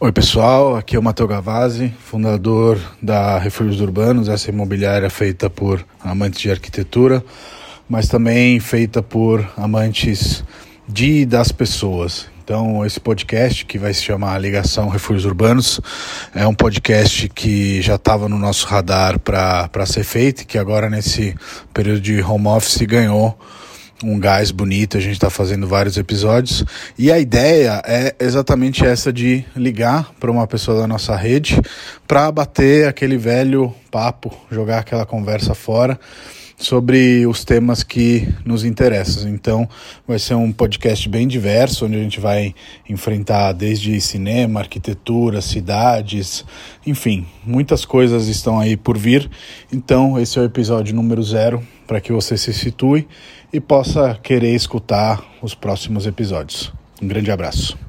Oi pessoal, aqui é o Matheus Gavazzi, fundador da Refúgios Urbanos, essa imobiliária feita por amantes de arquitetura, mas também feita por amantes de e das pessoas. Então, esse podcast, que vai se chamar Ligação Refúgios Urbanos, é um podcast que já estava no nosso radar para ser feito e que agora, nesse período de home office, ganhou um gás bonito, a gente está fazendo vários episódios. E a ideia é exatamente essa de ligar para uma pessoa da nossa rede para bater aquele velho papo, jogar aquela conversa fora sobre os temas que nos interessam. Então, vai ser um podcast bem diverso, onde a gente vai enfrentar desde cinema, arquitetura, cidades, enfim, muitas coisas estão aí por vir. Então, esse é o episódio número zero para que você se situe e possa querer escutar os próximos episódios. Um grande abraço.